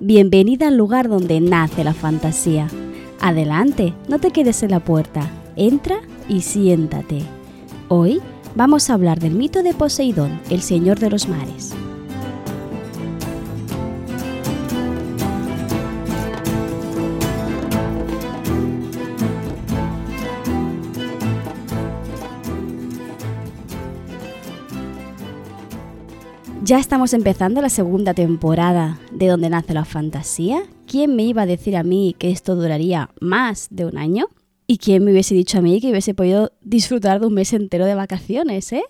Bienvenida al lugar donde nace la fantasía. Adelante, no te quedes en la puerta. Entra y siéntate. Hoy vamos a hablar del mito de Poseidón, el señor de los mares. Ya estamos empezando la segunda temporada de Donde nace la fantasía. ¿Quién me iba a decir a mí que esto duraría más de un año? ¿Y quién me hubiese dicho a mí que hubiese podido disfrutar de un mes entero de vacaciones, eh?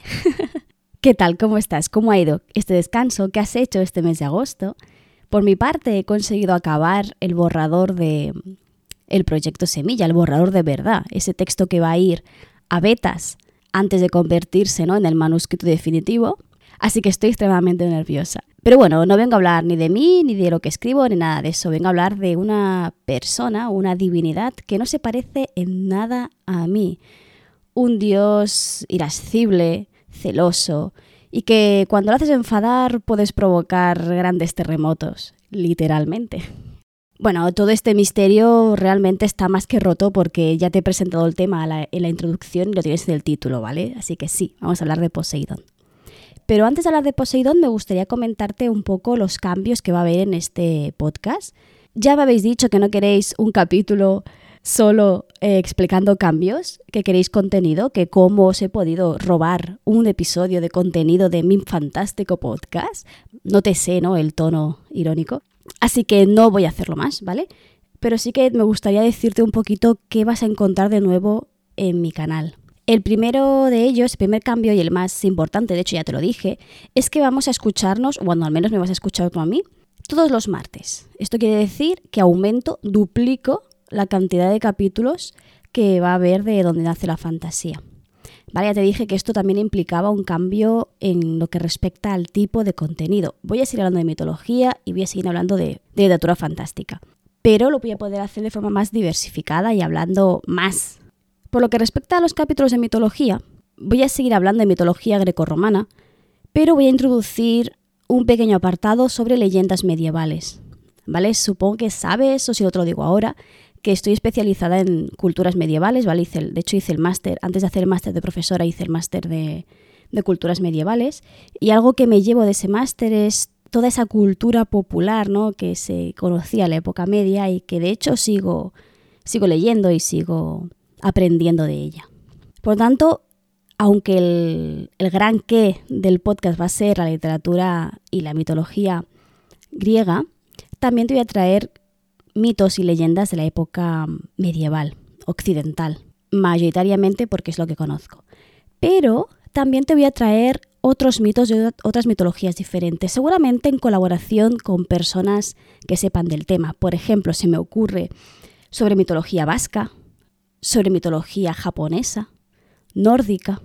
¿Qué tal? ¿Cómo estás? ¿Cómo ha ido este descanso? ¿Qué has hecho este mes de agosto? Por mi parte, he conseguido acabar el borrador de el proyecto Semilla, el borrador de verdad, ese texto que va a ir a betas antes de convertirse ¿no? en el manuscrito definitivo así que estoy extremadamente nerviosa. Pero bueno, no vengo a hablar ni de mí, ni de lo que escribo, ni nada de eso. Vengo a hablar de una persona, una divinidad que no se parece en nada a mí. Un dios irascible, celoso, y que cuando lo haces enfadar puedes provocar grandes terremotos, literalmente. Bueno, todo este misterio realmente está más que roto porque ya te he presentado el tema en la introducción y lo tienes en el título, ¿vale? Así que sí, vamos a hablar de Poseidón. Pero antes de hablar de Poseidón, me gustaría comentarte un poco los cambios que va a haber en este podcast. Ya me habéis dicho que no queréis un capítulo solo eh, explicando cambios, que queréis contenido, que cómo os he podido robar un episodio de contenido de mi fantástico podcast. No te sé, ¿no? El tono irónico. Así que no voy a hacerlo más, ¿vale? Pero sí que me gustaría decirte un poquito qué vas a encontrar de nuevo en mi canal. El primero de ellos, el primer cambio y el más importante, de hecho ya te lo dije, es que vamos a escucharnos, bueno, al menos me vas a escuchar como a mí, todos los martes. Esto quiere decir que aumento, duplico la cantidad de capítulos que va a haber de donde nace la fantasía. Vale, ya te dije que esto también implicaba un cambio en lo que respecta al tipo de contenido. Voy a seguir hablando de mitología y voy a seguir hablando de literatura fantástica. Pero lo voy a poder hacer de forma más diversificada y hablando más por lo que respecta a los capítulos de mitología, voy a seguir hablando de mitología grecorromana, pero voy a introducir un pequeño apartado sobre leyendas medievales. ¿Vale? Supongo que sabes, o si lo digo ahora, que estoy especializada en culturas medievales, ¿vale? de hecho hice el máster, antes de hacer el máster de profesora hice el máster de, de culturas medievales y algo que me llevo de ese máster es toda esa cultura popular, ¿no? Que se conocía en la época media y que de hecho sigo, sigo leyendo y sigo aprendiendo de ella. Por tanto, aunque el, gran qué del podcast va a ser la literatura y la mitología griega, también te voy a traer mitos y leyendas de la época medieval, occidental, mayoritariamente porque es lo que conozco. Pero también te voy a traer otros mitos de otras mitologías diferentes, seguramente en colaboración con personas que sepan del tema. Por ejemplo, se me ocurre sobre mitología vasca, sobre mitología japonesa, nórdica,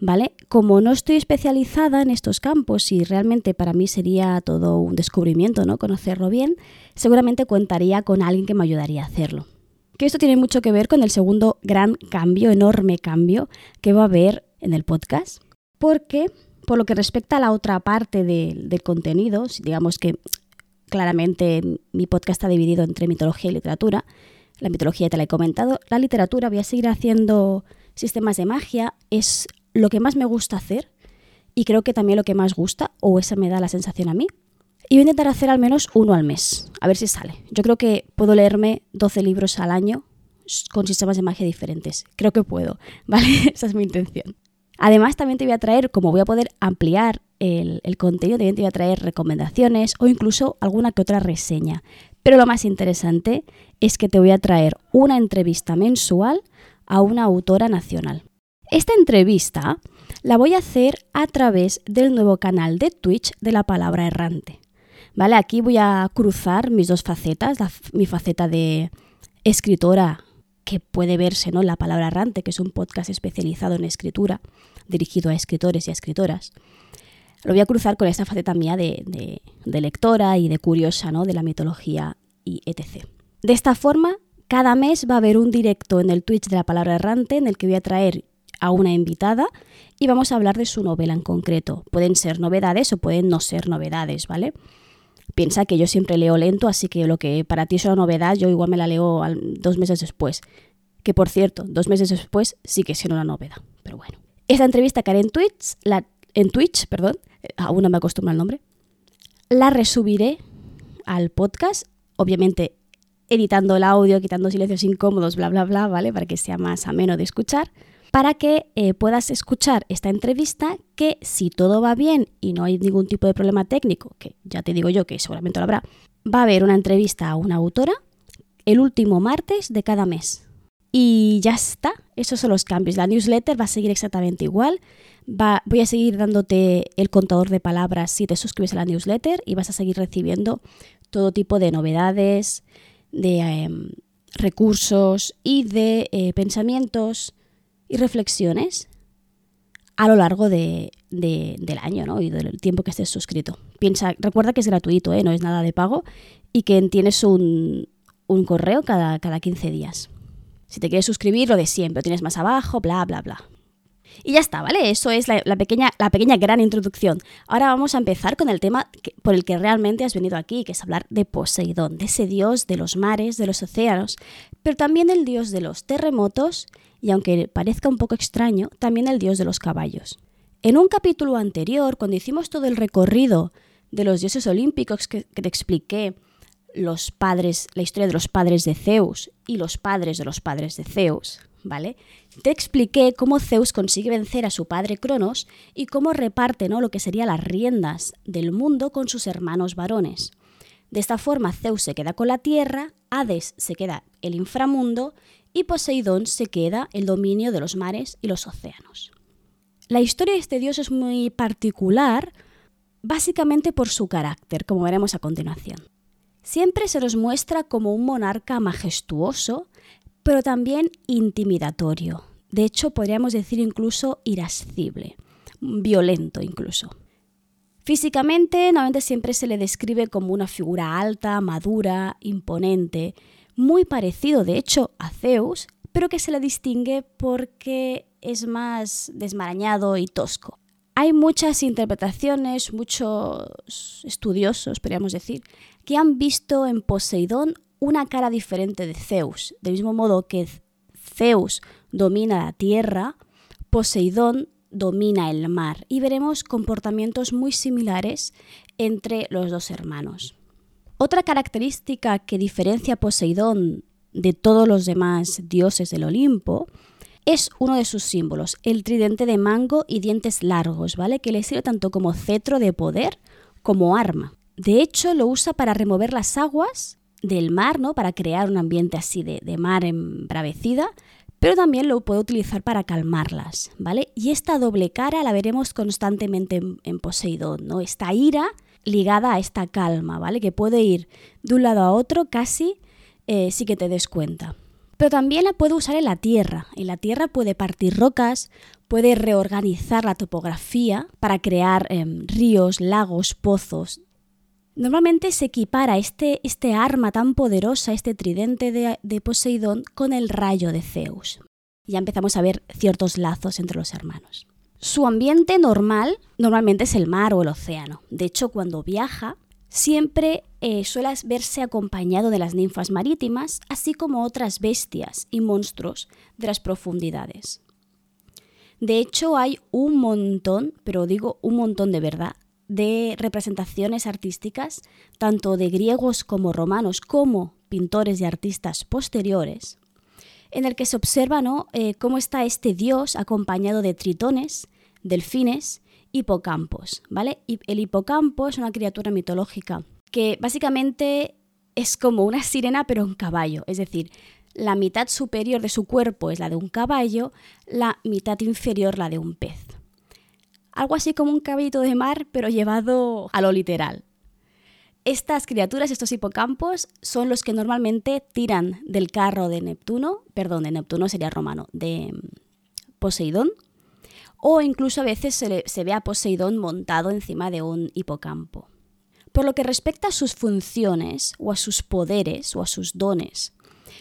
¿vale? Como no estoy especializada en estos campos y realmente para mí sería todo un descubrimiento, ¿no? Conocerlo bien, seguramente contaría con alguien que me ayudaría a hacerlo. Que esto tiene mucho que ver con el segundo gran cambio, enorme cambio que va a haber en el podcast, porque por lo que respecta a la otra parte del contenido, digamos que claramente mi podcast está dividido entre mitología y literatura, la mitología te la he comentado. La literatura, voy a seguir haciendo sistemas de magia. Es lo que más me gusta hacer y creo que también lo que más gusta, o esa me da la sensación a mí. Y voy a intentar hacer al menos uno al mes, a ver si sale. Yo creo que puedo leerme 12 libros al año con sistemas de magia diferentes. Creo que puedo, ¿vale? Esa es mi intención. Además, también te voy a traer, como voy a poder ampliar el, el, contenido, también te voy a traer recomendaciones o incluso alguna que otra reseña. Pero lo más interesante es que te voy a traer una entrevista mensual a una autora nacional. Esta entrevista la voy a hacer a través del nuevo canal de Twitch de la palabra errante. ¿Vale? Aquí voy a cruzar mis dos facetas, mi faceta de escritora que puede verse, ¿no? La palabra errante, que es un podcast especializado en escritura, dirigido a escritores y a escritoras. Lo voy a cruzar con esta faceta mía de, de lectora y de curiosa, ¿no? De la mitología y etc. De esta forma, cada mes va a haber un directo en el Twitch de la palabra errante en el que voy a traer a una invitada y vamos a hablar de su novela en concreto. Pueden ser novedades o pueden no ser novedades, ¿vale? Piensa que yo siempre leo lento, así que lo que para ti es una novedad, yo igual me la leo dos meses después. Que por cierto, dos meses después sí que es una novedad, pero bueno. Esta entrevista que haré en Twitch, la, en Twitch, perdón, eh, aún no me acostumbro al nombre, la resubiré al podcast, obviamente editando el audio, quitando silencios incómodos, bla, bla, bla, ¿vale? Para que sea más ameno de escuchar, para que eh, puedas escuchar esta entrevista que si todo va bien y no hay ningún tipo de problema técnico, que ya te digo yo que seguramente lo habrá, va a haber una entrevista a una autora el último martes de cada mes. Y ya está, esos son los cambios. La newsletter va a seguir exactamente igual. Va, voy a seguir dándote el contador de palabras si te suscribes a la newsletter y vas a seguir recibiendo todo tipo de novedades, de em, recursos y de eh, pensamientos y reflexiones a lo largo de, del año ¿no? y del tiempo que estés suscrito. Piensa, recuerda que es gratuito, ¿eh? no es nada de pago y que tienes un, un correo cada, cada 15 días. Si te quieres suscribir, lo de siempre, tienes más abajo, bla, bla, bla. Y ya está, ¿vale? Eso es la, pequeña, la pequeña gran introducción. Ahora vamos a empezar con el tema por el que realmente has venido aquí, que es hablar de Poseidón, de ese dios de los mares, de los océanos, pero también el dios de los terremotos y, aunque parezca un poco extraño, también el dios de los caballos. En un capítulo anterior, cuando hicimos todo el recorrido de los dioses olímpicos que, que te expliqué, los padres, la historia de los padres de Zeus y los padres de los padres de Zeus, Te expliqué cómo Zeus consigue vencer a su padre Cronos y cómo reparte ¿no? lo que serían las riendas del mundo con sus hermanos varones. De esta forma Zeus se queda con la tierra, Hades se queda el inframundo y Poseidón se queda el dominio de los mares y los océanos. La historia de este dios es muy particular, básicamente por su carácter, como veremos a continuación. Siempre se nos muestra como un monarca majestuoso, pero también intimidatorio. De hecho, podríamos decir incluso irascible, violento incluso. Físicamente, normalmente siempre se le describe como una figura alta, madura, imponente, muy parecido de hecho a Zeus, pero que se le distingue porque es más desmarañado y tosco. Hay muchas interpretaciones, muchos estudiosos, podríamos decir, que han visto en Poseidón una cara diferente de Zeus. Del mismo modo que Zeus domina la tierra, Poseidón domina el mar y veremos comportamientos muy similares entre los dos hermanos. Otra característica que diferencia a Poseidón de todos los demás dioses del Olimpo es uno de sus símbolos, el tridente de mango y dientes largos, ¿vale? Que le sirve tanto como cetro de poder como arma. De hecho, lo usa para remover las aguas del mar, ¿no? Para crear un ambiente así de, mar embravecida, pero también lo puede utilizar para calmarlas, ¿vale? Y esta doble cara la veremos constantemente en, Poseidón, ¿no? Esta ira ligada a esta calma, ¿vale? Que puede ir de un lado a otro casi eh, sin que te des cuenta pero también la puede usar en la tierra. En la tierra puede partir rocas, puede reorganizar la topografía para crear em, ríos, lagos, pozos. Normalmente se equipara este, este arma tan poderosa, este tridente de, Poseidón, con el rayo de Zeus. Ya empezamos a ver ciertos lazos entre los hermanos. Su ambiente normal normalmente es el mar o el océano. De hecho, cuando viaja, siempre eh, suele verse acompañado de las ninfas marítimas, así como otras bestias y monstruos de las profundidades. De hecho, hay un montón, pero digo un montón de verdad, de representaciones artísticas, tanto de griegos como romanos, como pintores y artistas posteriores, en el que se observa eh, cómo está este dios acompañado de tritones, delfines hipocampos, ¿vale? El hipocampo es una criatura mitológica que básicamente es como una sirena pero un caballo, es decir, la mitad superior de su cuerpo es la de un caballo, la mitad inferior la de un pez. Algo así como un caballito de mar pero llevado a lo literal. Estas criaturas, estos hipocampos, son los que normalmente tiran del carro de Neptuno, perdón, de Neptuno sería romano, de Poseidón, o incluso a veces se, ve a Poseidón montado encima de un hipocampo. Por lo que respecta a sus funciones o a sus poderes o a sus dones,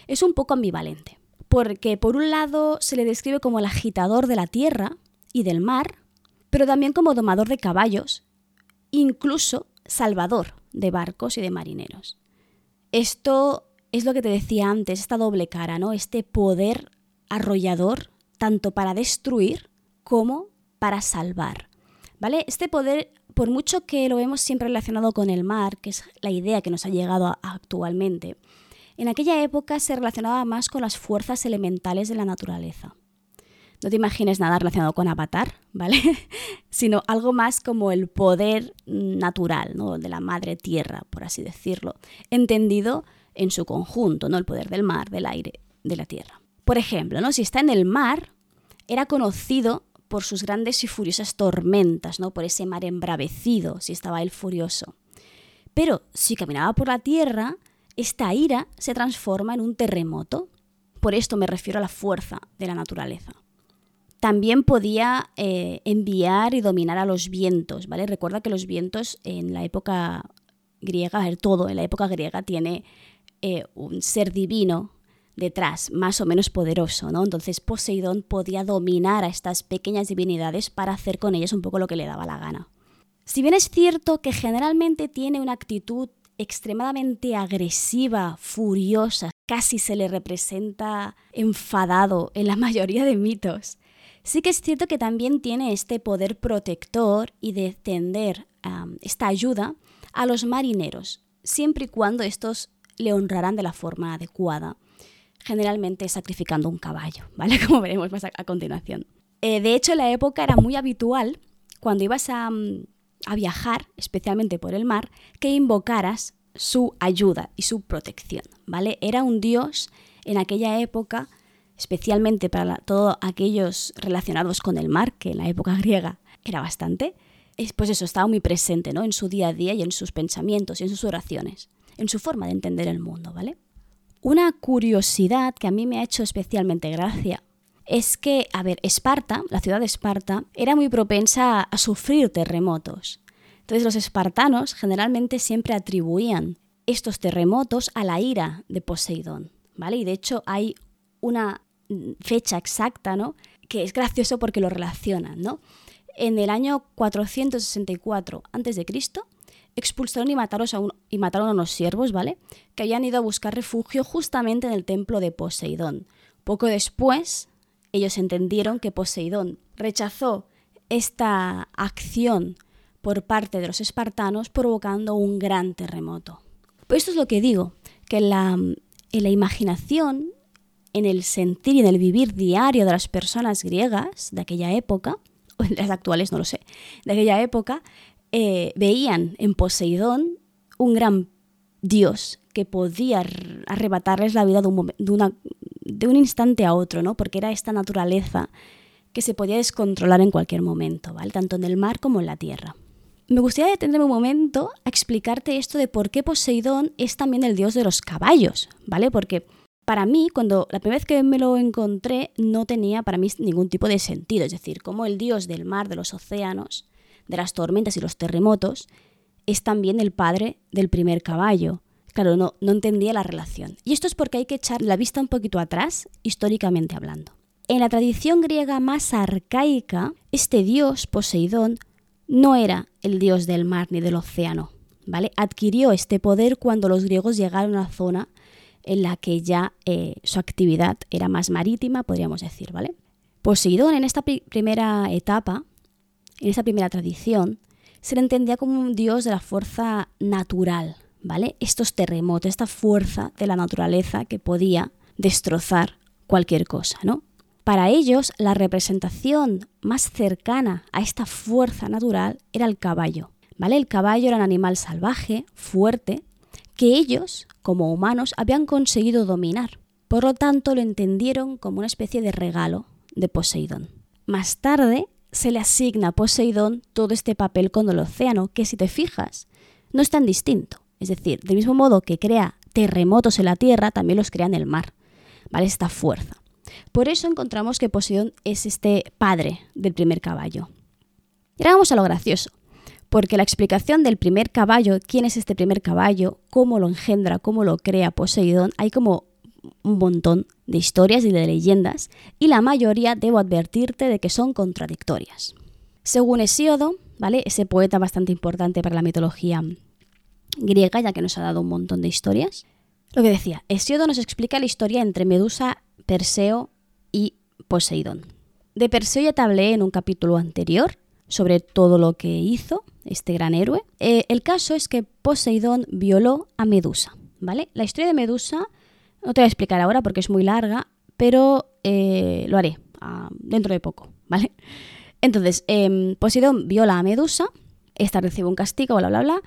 es un poco ambivalente, porque por un lado se le describe como el agitador de la tierra y del mar, pero también como domador de caballos, incluso salvador de barcos y de marineros. Esto es lo que te decía antes, esta doble cara, ¿no? Este poder arrollador, tanto para destruir como para salvar. ¿Vale? Este poder, por mucho que lo vemos siempre relacionado con el mar, que es la idea que nos ha llegado actualmente, en aquella época se relacionaba más con las fuerzas elementales de la naturaleza. No te imagines nada relacionado con Avatar, ¿vale? Sino algo más como el poder natural, ¿no? De la madre tierra, por así decirlo, entendido en su conjunto, ¿no? El poder del mar, del aire, de la tierra. Por ejemplo, ¿no? Si está en el mar, era conocido por sus grandes y furiosas tormentas, ¿no? Por ese mar embravecido, si estaba él furioso. Pero si caminaba por la tierra, esta ira se transforma en un terremoto. Por esto me refiero a la fuerza de la naturaleza. También podía eh, enviar y dominar a los vientos, ¿vale? Recuerda que los vientos en la época griega, todo en la época griega tiene eh, un ser divino detrás, más o menos poderoso, ¿no? Entonces Poseidón podía dominar a estas pequeñas divinidades para hacer con ellas un poco lo que le daba la gana. Si bien es cierto que generalmente tiene una actitud extremadamente agresiva, furiosa, casi se le representa enfadado en la mayoría de mitos, Sí que es cierto que también tiene este poder protector y de tender esta ayuda a los marineros, siempre y cuando estos le honrarán de la forma adecuada, generalmente sacrificando un caballo, ¿vale? Como veremos más a, continuación. Eh, de hecho, en la época era muy habitual, cuando ibas a, a viajar, especialmente por el mar, que invocaras su ayuda y su protección, ¿vale? Era un dios en aquella época especialmente para todos aquellos relacionados con el mar, que en la época griega era bastante, pues eso, estaba muy presente ¿no? en su día a día y en sus pensamientos y en sus oraciones, en su forma de entender el mundo, ¿vale? Una curiosidad que a mí me ha hecho especialmente gracia es que, a ver, Esparta, la ciudad de Esparta, era muy propensa a sufrir terremotos. Entonces los espartanos generalmente siempre atribuían estos terremotos a la ira de Poseidón, ¿vale? Y de hecho hay una fecha exacta, ¿no? Que es gracioso porque lo relacionan, ¿no? En el año 464 a.C., expulsaron y mataron, a y mataron a unos siervos, ¿vale? Que habían ido a buscar refugio justamente en el templo de Poseidón. Poco después, ellos entendieron que Poseidón rechazó esta acción por parte de los espartanos, provocando un gran terremoto. Pues esto es lo que digo, que la, en la imaginación en el sentir y en el vivir diario de las personas griegas de aquella época, o las actuales no lo sé, de aquella época, eh, veían en Poseidón un gran dios que podía arrebatarles la vida de un, de un instante a otro, ¿no? porque era esta naturaleza que se podía descontrolar en cualquier momento, ¿vale? tanto en el mar como en la tierra. Me gustaría detenerme un momento a explicarte esto de por qué Poseidón es también el dios de los caballos, ¿vale? Porque para mí, cuando la primera vez que me lo encontré, no tenía para mí ningún tipo de sentido. Es decir, como el dios del mar, de los océanos, de las tormentas y los terremotos, es también el padre del primer caballo. Claro, no, no entendía la relación. Y esto es porque hay que echar la vista un poquito atrás, históricamente hablando. En la tradición griega más arcaica, este dios, Poseidón, no era el dios del mar ni del océano, ¿vale? Adquirió este poder cuando los griegos llegaron a la zona en la que ya eh, su actividad era más marítima, podríamos decir, ¿vale? Poseidón en esta primera etapa, en esta primera tradición, se le entendía como un dios de la fuerza natural, ¿vale? Estos terremotos, esta fuerza de la naturaleza que podía destrozar cualquier cosa, ¿no? Para ellos, la representación más cercana a esta fuerza natural era el caballo, ¿vale? El caballo era un animal salvaje, fuerte, que ellos, como humanos, habían conseguido dominar. Por lo tanto, lo entendieron como una especie de regalo de Poseidón. Más tarde, se le asigna a Poseidón todo este papel con el océano, que si te fijas, no es tan distinto. Es decir, del mismo modo que crea terremotos en la tierra, también los crea en el mar. ¿Vale? Esta fuerza. Por eso encontramos que Poseidón es este padre del primer caballo. Y ahora vamos a lo gracioso porque la explicación del primer caballo, quién es este primer caballo, cómo lo engendra, cómo lo crea Poseidón, hay como un montón de historias y de leyendas, y la mayoría debo advertirte de que son contradictorias. Según Hesíodo, ¿vale? Ese poeta bastante importante para la mitología griega, ya que nos ha dado un montón de historias. Lo que decía, Hesiodo nos explica la historia entre Medusa, Perseo y Poseidón. De Perseo ya te hablé en un capítulo anterior sobre todo lo que hizo este gran héroe. Eh, el caso es que Poseidón violó a Medusa, ¿vale? La historia de Medusa no te voy a explicar ahora porque es muy larga, pero eh, lo haré ah, dentro de poco, ¿vale? Entonces, em, Poseidón viola a Medusa, esta recibe un castigo, bla, bla, bla,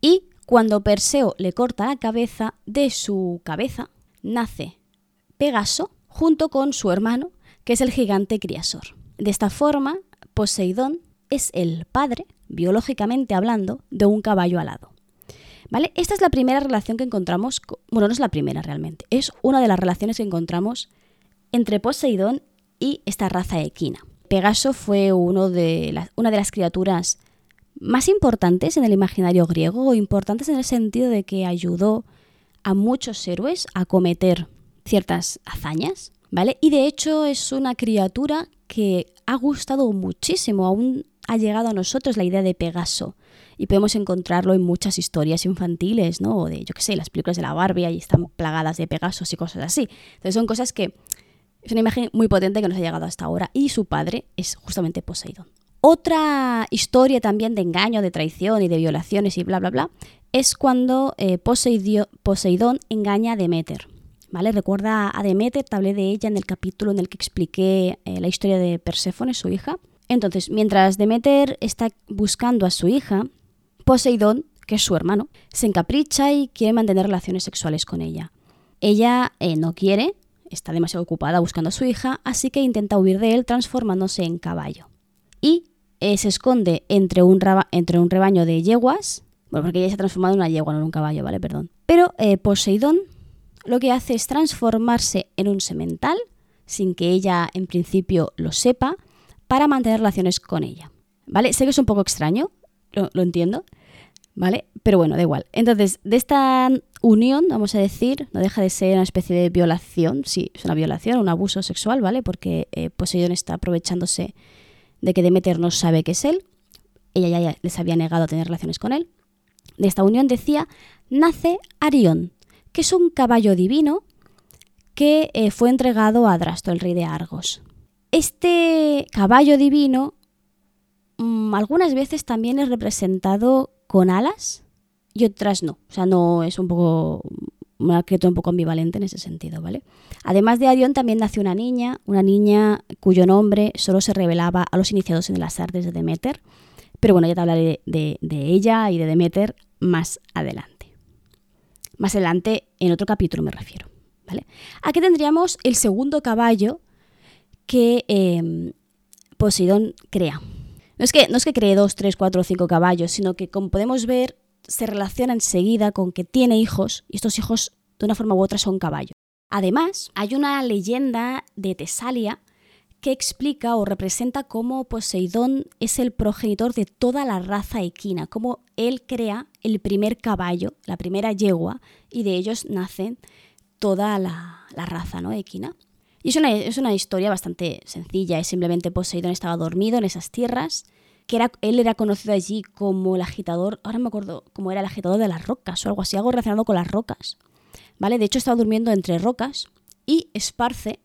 y cuando Perseo le corta la cabeza, de su cabeza nace Pegaso junto con su hermano, que es el gigante Criasor. De esta forma, Poseidón es el padre, biológicamente hablando, de un caballo alado. ¿Vale? Esta es la primera relación que encontramos, bueno, no es la primera realmente, es una de las relaciones que encontramos entre Poseidón y esta raza equina. Pegaso fue uno de una de las criaturas más importantes en el imaginario griego, o importantes en el sentido de que ayudó a muchos héroes a cometer ciertas hazañas, ¿vale? Y de hecho es una criatura que ha gustado muchísimo, aún ha llegado a nosotros la idea de Pegaso. Y podemos encontrarlo en muchas historias infantiles, ¿no? O de, yo qué sé, las películas de la Barbie, ahí están plagadas de Pegasos y cosas así. Entonces son cosas que es una imagen muy potente que nos ha llegado hasta ahora. Y su padre es justamente Poseidón. Otra historia también de engaño, de traición y de violaciones y bla, bla, bla, es cuando eh, Poseidón engaña a Demeter. ¿Vale? Recuerda a Demeter, te hablé de ella en el capítulo en el que expliqué eh, la historia de Perséfone, su hija. Entonces, mientras Demeter está buscando a su hija, Poseidón, que es su hermano, se encapricha y quiere mantener relaciones sexuales con ella. Ella eh, no quiere, está demasiado ocupada buscando a su hija, así que intenta huir de él transformándose en caballo. Y eh, se esconde entre un, rebaño de yeguas, bueno, porque ella se ha transformado en una yegua, no en un caballo, ¿vale? Perdón. Pero eh, Poseidón lo que hace es transformarse en un semental, sin que ella en principio lo sepa, para mantener relaciones con ella. ¿Vale? Sé que es un poco extraño, lo, entiendo, ¿vale? Pero bueno, da igual. Entonces, de esta unión, vamos a decir, no deja de ser una especie de violación, sí, es una violación, un abuso sexual, ¿vale? Porque eh, Poseidón está aprovechándose de que Demeter no sabe que es él, ella ya les había negado a tener relaciones con él. De esta unión decía, nace Arión, que es un caballo divino que eh, fue entregado a Adrasto, el rey de Argos. Este caballo divino mm, algunas veces también es representado con alas y otras no. O sea, no es un poco una criatura un poco ambivalente en ese sentido, ¿vale? Además de Arión también nació una niña, una niña cuyo nombre solo se revelaba a los iniciados en las artes de Demeter, pero bueno, ya te hablaré de, ella y de Demeter más adelante. Más adelante, en otro capítulo me refiero, ¿vale? Aquí tendríamos el segundo caballo que em, Poseidón crea. No es, que, no es que cree dos, tres, cuatro o cinco caballos, sino que como podemos ver, se relaciona enseguida con que tiene hijos y estos hijos de una forma u otra son caballos. Además, hay una leyenda de Tesalia que explica o representa cómo Poseidón es el progenitor de toda la raza equina, cómo él crea el primer caballo, la primera yegua, y de ellos nacen toda la, raza ¿no? equina. Y es una, es una historia bastante sencilla, es simplemente Poseidón estaba dormido en esas tierras que era, él era conocido allí como el agitador, ahora me acuerdo cómo era el agitador de las rocas o algo así, algo relacionado con las rocas. ¿Vale? De hecho estaba durmiendo entre rocas y esparce,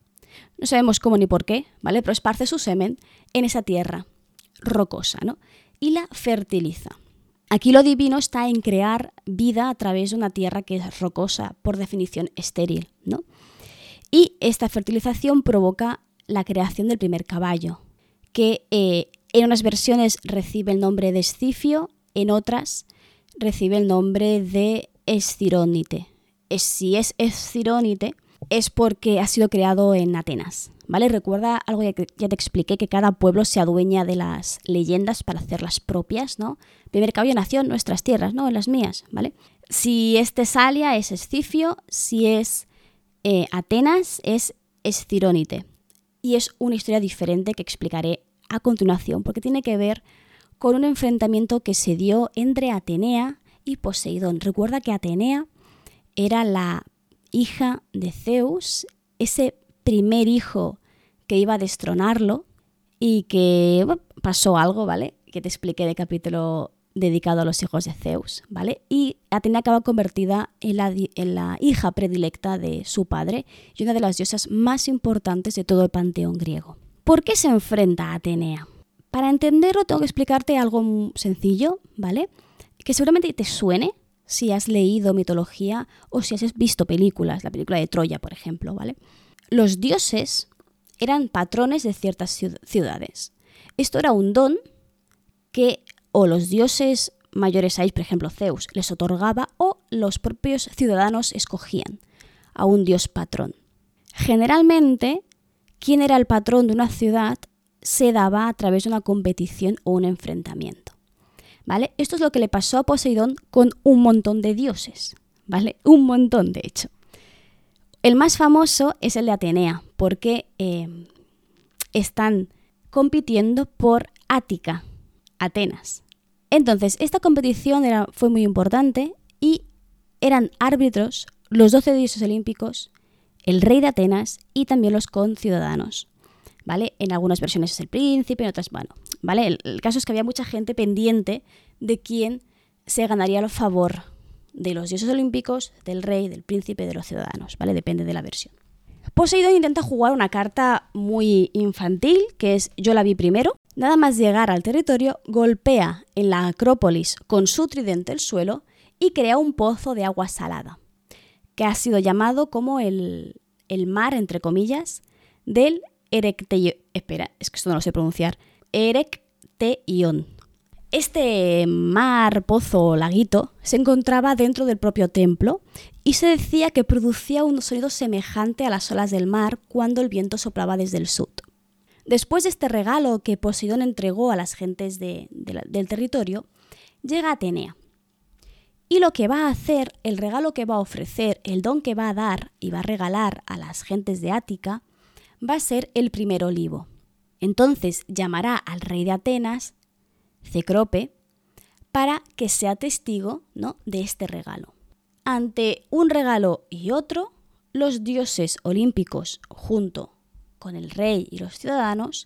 no sabemos cómo ni por qué, ¿vale? Pero esparce su semen en esa tierra rocosa, ¿no? Y la fertiliza. Aquí lo divino está en crear vida a través de una tierra que es rocosa, por definición estéril, ¿no? Y esta fertilización provoca la creación del primer caballo, que eh, en unas versiones recibe el nombre de Escifio, en otras recibe el nombre de Escirónite. Si es Escirónite, es porque ha sido creado en Atenas. ¿Vale? Recuerda algo que ya te expliqué, que cada pueblo se adueña de las leyendas para hacerlas propias, ¿no? El primer caballo nació en nuestras tierras, ¿no? En las mías, ¿vale? Si es Tesalia, es Escifio, si es eh, Atenas, es Escirónite. Y es una historia diferente que explicaré a continuación, porque tiene que ver con un enfrentamiento que se dio entre Atenea y Poseidón. Recuerda que Atenea era la hija de Zeus, ese primer hijo que iba a destronarlo y que pasó algo, ¿vale? que te expliqué de capítulo dedicado a los hijos de Zeus, ¿vale? Y Atenea acaba convertida en la, en la, hija predilecta de su padre y una de las diosas más importantes de todo el panteón griego. ¿Por qué se enfrenta a Atenea? Para entenderlo tengo que explicarte algo sencillo, ¿vale? Que seguramente te suene si has leído mitología o si has visto películas, la película de Troya, por ejemplo, ¿vale? Los dioses eran patrones de ciertas ciudades. Esto era un don que o los dioses mayores ahí, por ejemplo Zeus, les otorgaba o los propios ciudadanos escogían a un dios patrón. Generalmente, quién era el patrón de una ciudad se daba a través de una competición o un enfrentamiento. ¿Vale? Esto es lo que le pasó a Poseidón con un montón de dioses, ¿vale? Un montón, de hecho. El más famoso es el de Atenea, porque eh, están compitiendo por Ática, Atenas. Entonces, esta competición era, fue muy importante y eran árbitros los 12 dioses olímpicos, el rey de Atenas y también los conciudadanos. ¿Vale? En algunas versiones es el príncipe, en otras, bueno, ¿vale? El, el caso es que había mucha gente pendiente de quién se ganaría el favor de los dioses olímpicos, del rey, del príncipe, de los ciudadanos, ¿vale? Depende de la versión. Poseidón intenta jugar una carta muy infantil, que es yo la vi primero, Nada más llegar al territorio, golpea en la Acrópolis con su tridente el suelo y crea un pozo de agua salada, que ha sido llamado como el, mar, entre comillas, del Erecteion. Espera, es que esto no lo sé pronunciar. Erecteion. Este mar, pozo o laguito se encontraba dentro del propio templo y se decía que producía un sonido semejante a las olas del mar cuando el viento soplaba desde el sur. Después de este regalo que Poseidón entregó a las gentes del territorio, llega Atenea. Y lo que va a hacer, el regalo que va a ofrecer, el don que va a dar y va a regalar a las gentes de Ática, va a ser el primer olivo. Entonces llamará al rey de Atenas, Cecrope, para que sea testigo ¿no? de este regalo. Ante un regalo y otro, los dioses olímpicos, junto con el rey y los ciudadanos,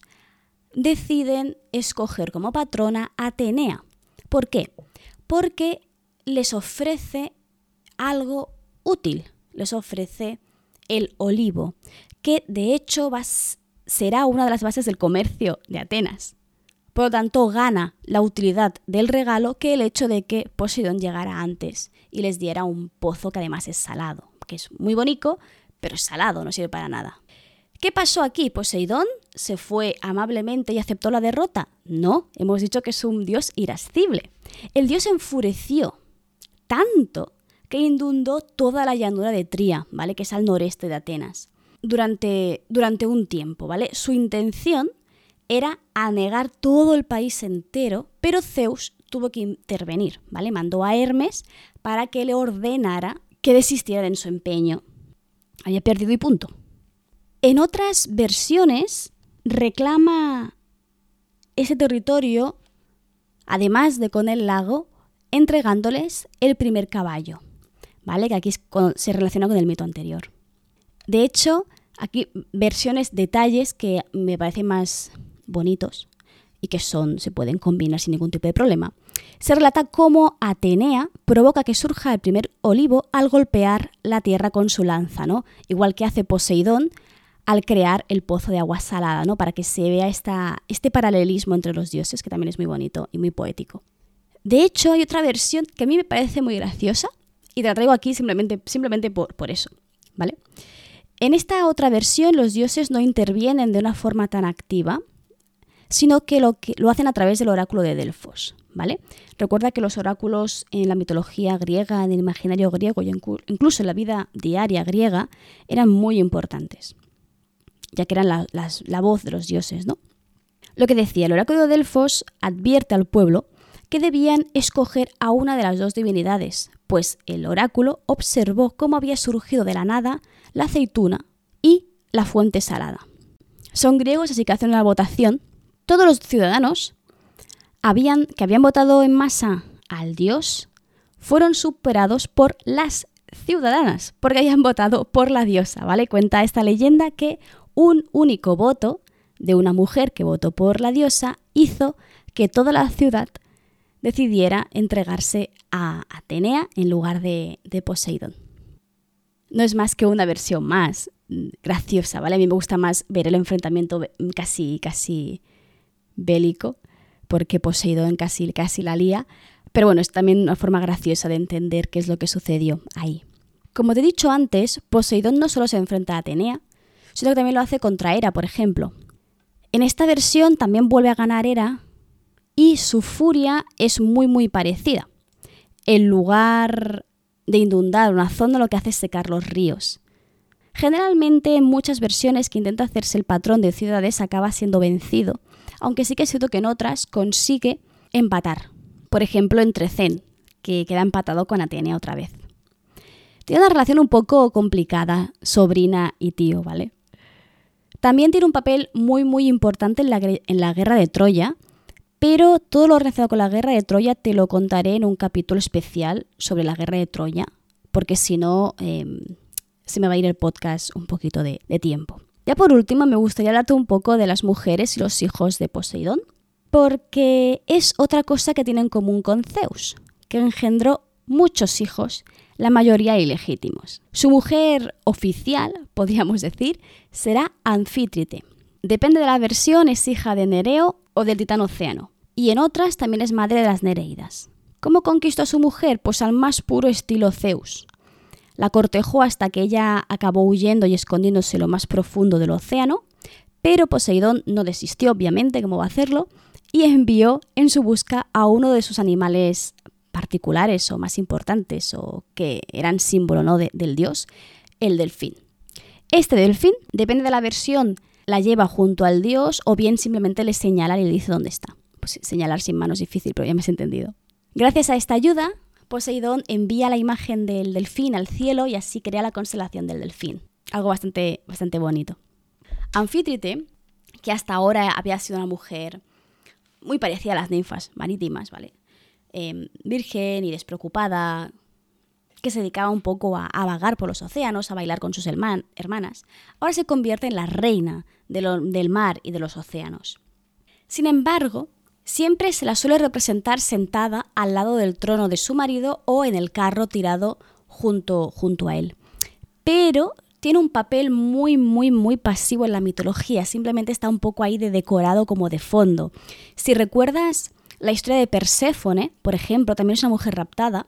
deciden escoger como patrona Atenea. ¿Por qué? Porque les ofrece algo útil, les ofrece el olivo, que de hecho será una de las bases del comercio de Atenas. Por lo tanto, gana la utilidad del regalo que el hecho de que Poseidón llegara antes y les diera un pozo que además es salado, que es muy bonito, pero es salado, no sirve para nada. ¿Qué pasó aquí? ¿Poseidón se fue amablemente y aceptó la derrota? No, hemos dicho que es un dios irascible. El dios enfureció tanto que inundó toda la llanura de Tría, ¿vale? Que es al noreste de Atenas, durante, durante un tiempo, ¿vale? Su intención era anegar todo el país entero, pero Zeus tuvo que intervenir, ¿vale? Mandó a Hermes para que le ordenara que desistiera en su empeño. Había perdido y punto. En otras versiones reclama ese territorio, además de con el lago, entregándoles el primer caballo, ¿vale? Que aquí se relaciona con el mito anterior. De hecho, aquí versiones, detalles que me parecen más bonitos y que son, se pueden combinar sin ningún tipo de problema. Se relata cómo Atenea provoca que surja el primer olivo al golpear la tierra con su lanza, ¿no? Igual que hace Poseidón al crear el pozo de agua salada, ¿no? Para que se vea este paralelismo entre los dioses, que también es muy bonito y muy poético. De hecho, hay otra versión que a mí me parece muy graciosa y te la traigo aquí simplemente, por eso, ¿vale? En esta otra versión los dioses no intervienen de una forma tan activa, sino que lo, que lo hacen a través del oráculo de Delfos, ¿vale? Recuerda que los oráculos en la mitología griega, en el imaginario griego y incluso en la vida diaria griega eran muy importantes ya que eran la, voz de los dioses, ¿no? Lo que decía, el oráculo de Delfos advierte al pueblo que debían escoger a una de las dos divinidades, pues el oráculo observó cómo había surgido de la nada la aceituna y la fuente salada. Son griegos, así que hacen una votación. Todos los ciudadanos habían, que habían votado en masa al dios fueron superados por las ciudadanas, porque habían votado por la diosa, ¿vale? Cuenta esta leyenda que un único voto de una mujer que votó por la diosa hizo que toda la ciudad decidiera entregarse a Atenea en lugar de, de Poseidón. No es más que una versión más graciosa, ¿vale? A mí me gusta más ver el enfrentamiento casi, casi bélico, porque Poseidón casi, casi la lía, pero bueno, es también una forma graciosa de entender qué es lo que sucedió ahí. Como te he dicho antes, Poseidón no solo se enfrenta a Atenea, sino que también lo hace contra Hera, por ejemplo. En esta versión también vuelve a ganar Hera y su furia es muy muy parecida. En lugar de inundar una zona lo que hace es secar los ríos. Generalmente en muchas versiones que intenta hacerse el patrón de ciudades acaba siendo vencido, aunque sí que es cierto que en otras consigue empatar. Por ejemplo en Trecén, que queda empatado con Atenea otra vez. Tiene una relación un poco complicada, sobrina y tío, ¿vale? También tiene un papel muy muy importante en la, en la guerra de Troya, pero todo lo relacionado con la guerra de Troya te lo contaré en un capítulo especial sobre la guerra de Troya, porque si no, em, se me va a ir el podcast un poquito de, de tiempo. Ya por último, me gustaría hablarte un poco de las mujeres y los hijos de Poseidón, porque es otra cosa que tienen en común con Zeus, que engendró muchos hijos, la mayoría ilegítimos. Su mujer oficial, podríamos decir, será Anfítrite. Depende de la versión, es hija de Nereo o del titán Océano, y en otras también es madre de las Nereidas. ¿Cómo conquistó a su mujer? Pues al más puro estilo Zeus. La cortejó hasta que ella acabó huyendo y escondiéndose en lo más profundo del océano, pero Poseidón no desistió, obviamente, como va a hacerlo, y envió en su busca a uno de sus animales particulares o más importantes o que eran símbolo ¿no? del dios, el delfín. Este delfín, depende de la versión la lleva junto al dios o bien simplemente le señala y le dice dónde está. Pues señalar sin mano es difícil, pero ya me has entendido. Gracias a esta ayuda, Poseidón envía la imagen del delfín al cielo y así crea la constelación del delfín. Algo bastante, bastante bonito. Anfítrite, que hasta ahora había sido una mujer muy parecida a las ninfas marítimas, ¿vale? Em, virgen y despreocupada, que se dedicaba un poco a, vagar por los océanos, a bailar con sus hermanas, ahora se convierte en la reina del mar y de los océanos. Sin embargo, siempre se la suele representar sentada al lado del trono de su marido o en el carro tirado junto, junto a él. Pero tiene un papel muy, muy, muy pasivo en la mitología, simplemente está un poco ahí de decorado como de fondo. Si recuerdas la historia de Perséfone, por ejemplo, también es una mujer raptada,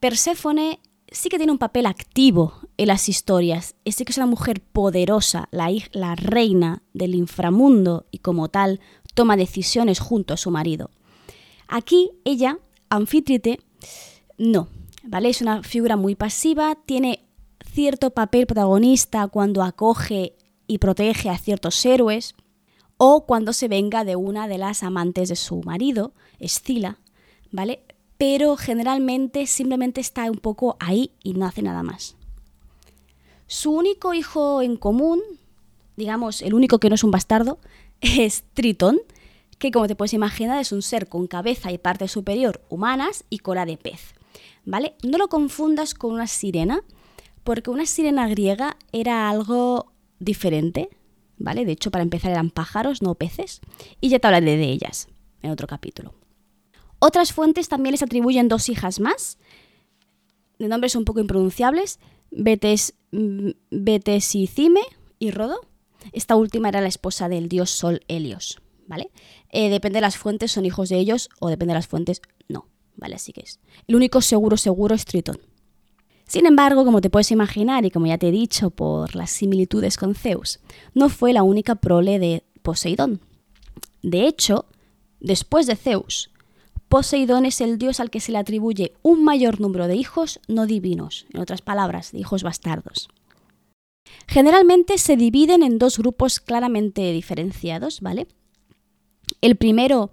Perséfone sí que tiene un papel activo en las historias, y sí que es una mujer poderosa, la, la reina del inframundo y como tal toma decisiones junto a su marido. Aquí ella, Anfítrite, no, ¿vale? Es una figura muy pasiva, tiene cierto papel protagonista cuando acoge y protege a ciertos héroes o cuando se venga de una de las amantes de su marido, Escila, ¿vale? pero generalmente simplemente está un poco ahí y no hace nada más. Su único hijo en común, digamos, el único que no es un bastardo, es Tritón, que como te puedes imaginar es un ser con cabeza y parte superior humanas y cola de pez. ¿Vale? No lo confundas con una sirena, porque una sirena griega era algo diferente, ¿vale? De hecho, para empezar eran pájaros, no peces, y ya te hablaré de ellas en otro capítulo. Otras fuentes también les atribuyen dos hijas más, de nombres un poco impronunciables, Betes, mm, Betesicime y Rodo. Esta última era la esposa del dios Sol Helios, ¿vale? Eh, depende de las fuentes, son hijos de ellos, o depende de las fuentes, no, ¿vale? Así que es. El único seguro seguro es Tritón. Sin embargo, como te puedes imaginar y como ya te he dicho por las similitudes con Zeus, no fue la única prole de Poseidón. De hecho, después de Zeus, Poseidón es el dios al que se le atribuye un mayor número de hijos no divinos, en otras palabras, de hijos bastardos. Generalmente se dividen en dos grupos claramente diferenciados, ¿vale? El primero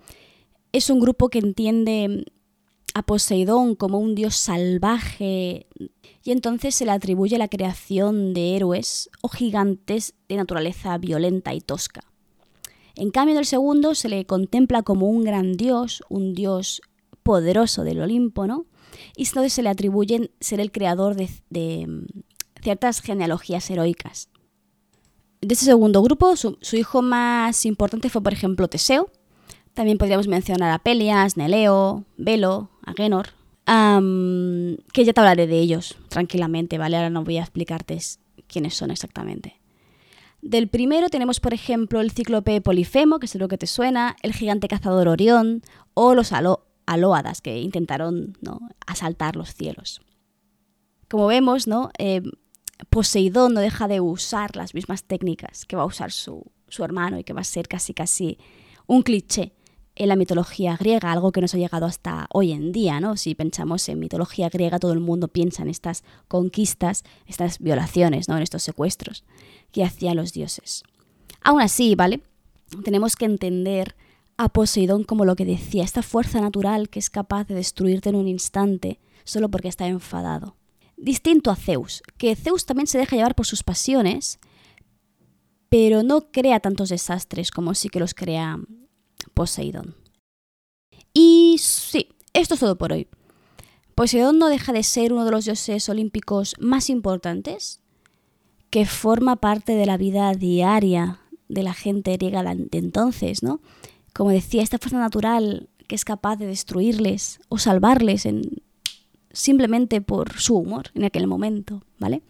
es un grupo que entiende a Poseidón como un dios salvaje y entonces se le atribuye la creación de héroes o gigantes de naturaleza violenta y tosca. En cambio, en el segundo se le contempla como un gran dios, un dios poderoso del Olimpo, ¿no? Y entonces se le atribuyen ser el creador de, mm, ciertas genealogías heroicas. De ese segundo grupo, su, hijo más importante fue, por ejemplo, Teseo, También podríamos mencionar a Pelias, Neleo, Velo, Agenor, que ya te hablaré de ellos tranquilamente, ¿vale? Ahora no voy a explicarte quiénes son exactamente. Del primero tenemos, por ejemplo, el cíclope Polifemo, que seguro que te suena, el gigante cazador Orión o los alóadas que intentaron asaltar los cielos. Como vemos, ¿no? Eh, Poseidón no deja de usar las mismas técnicas que va a usar su, su hermano y que va a ser casi casi un cliché en la mitología griega, algo que nos ha llegado hasta hoy en día, ¿no? Si pensamos en mitología griega, todo el mundo piensa en estas conquistas, estas violaciones, ¿no? En estos secuestros que hacían los dioses. Aún así, ¿vale? Tenemos que entender a Poseidón como lo que decía, esta fuerza natural que es capaz de destruirte en un instante solo porque está enfadado. Distinto a Zeus, que Zeus también se deja llevar por sus pasiones, pero no crea tantos desastres como sí que los crea Poseidón. Y sí, esto es todo por hoy. Poseidón no deja de ser uno de los dioses olímpicos más importantes, que forma parte de la vida diaria de la gente griega de entonces, ¿no? Como decía, esta fuerza natural que es capaz de destruirles o salvarles en, simplemente por su humor en aquel momento, ¿vale?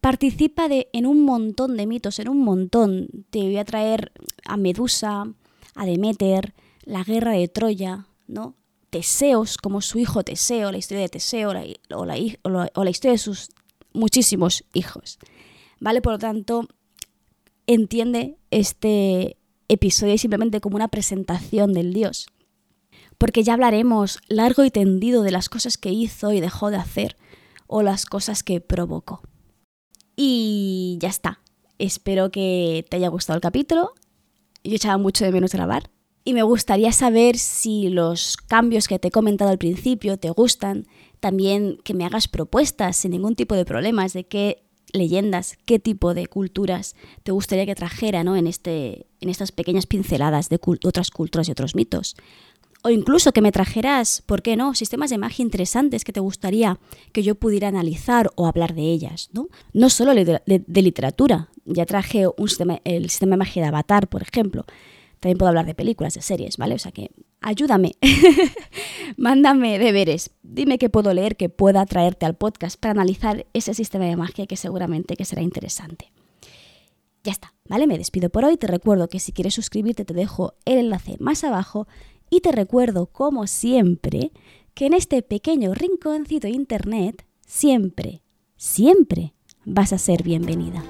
Participa de, en un montón de mitos, en un montón. Te voy a traer a Medusa, a Demeter, la guerra de Troya, ¿no? Teseos, como su hijo Teseo, la historia de Teseo o, la, historia de sus muchísimos hijos. ¿Vale? Por lo tanto, entiende este episodio simplemente como una presentación del dios. Porque ya hablaremos largo y tendido de las cosas que hizo y dejó de hacer o las cosas que provocó. Y ya está. Espero que te haya gustado el capítulo yo echaba mucho de menos grabar. Y me gustaría saber si los cambios que te he comentado al principio te gustan. También que me hagas propuestas sin ningún tipo de problemas de qué leyendas, qué tipo de culturas te gustaría que trajera ¿no? en, este, en estas pequeñas pinceladas de otras culturas y otros mitos. O incluso que me trajeras, ¿por qué no?, sistemas de magia interesantes que te gustaría que yo pudiera analizar o hablar de ellas, ¿no? No solo de, literatura, ya traje un sistema, el sistema de magia de Avatar, por ejemplo. También puedo hablar de películas, de series, ¿vale? O sea que ayúdame, mándame deberes, dime qué puedo leer que pueda traerte al podcast para analizar ese sistema de magia que seguramente que será interesante. Ya está, ¿vale? Me despido por hoy. Te recuerdo que si quieres suscribirte te dejo el enlace más abajo y te recuerdo, como siempre, que en este pequeño rinconcito de internet, siempre, siempre vas a ser bienvenida.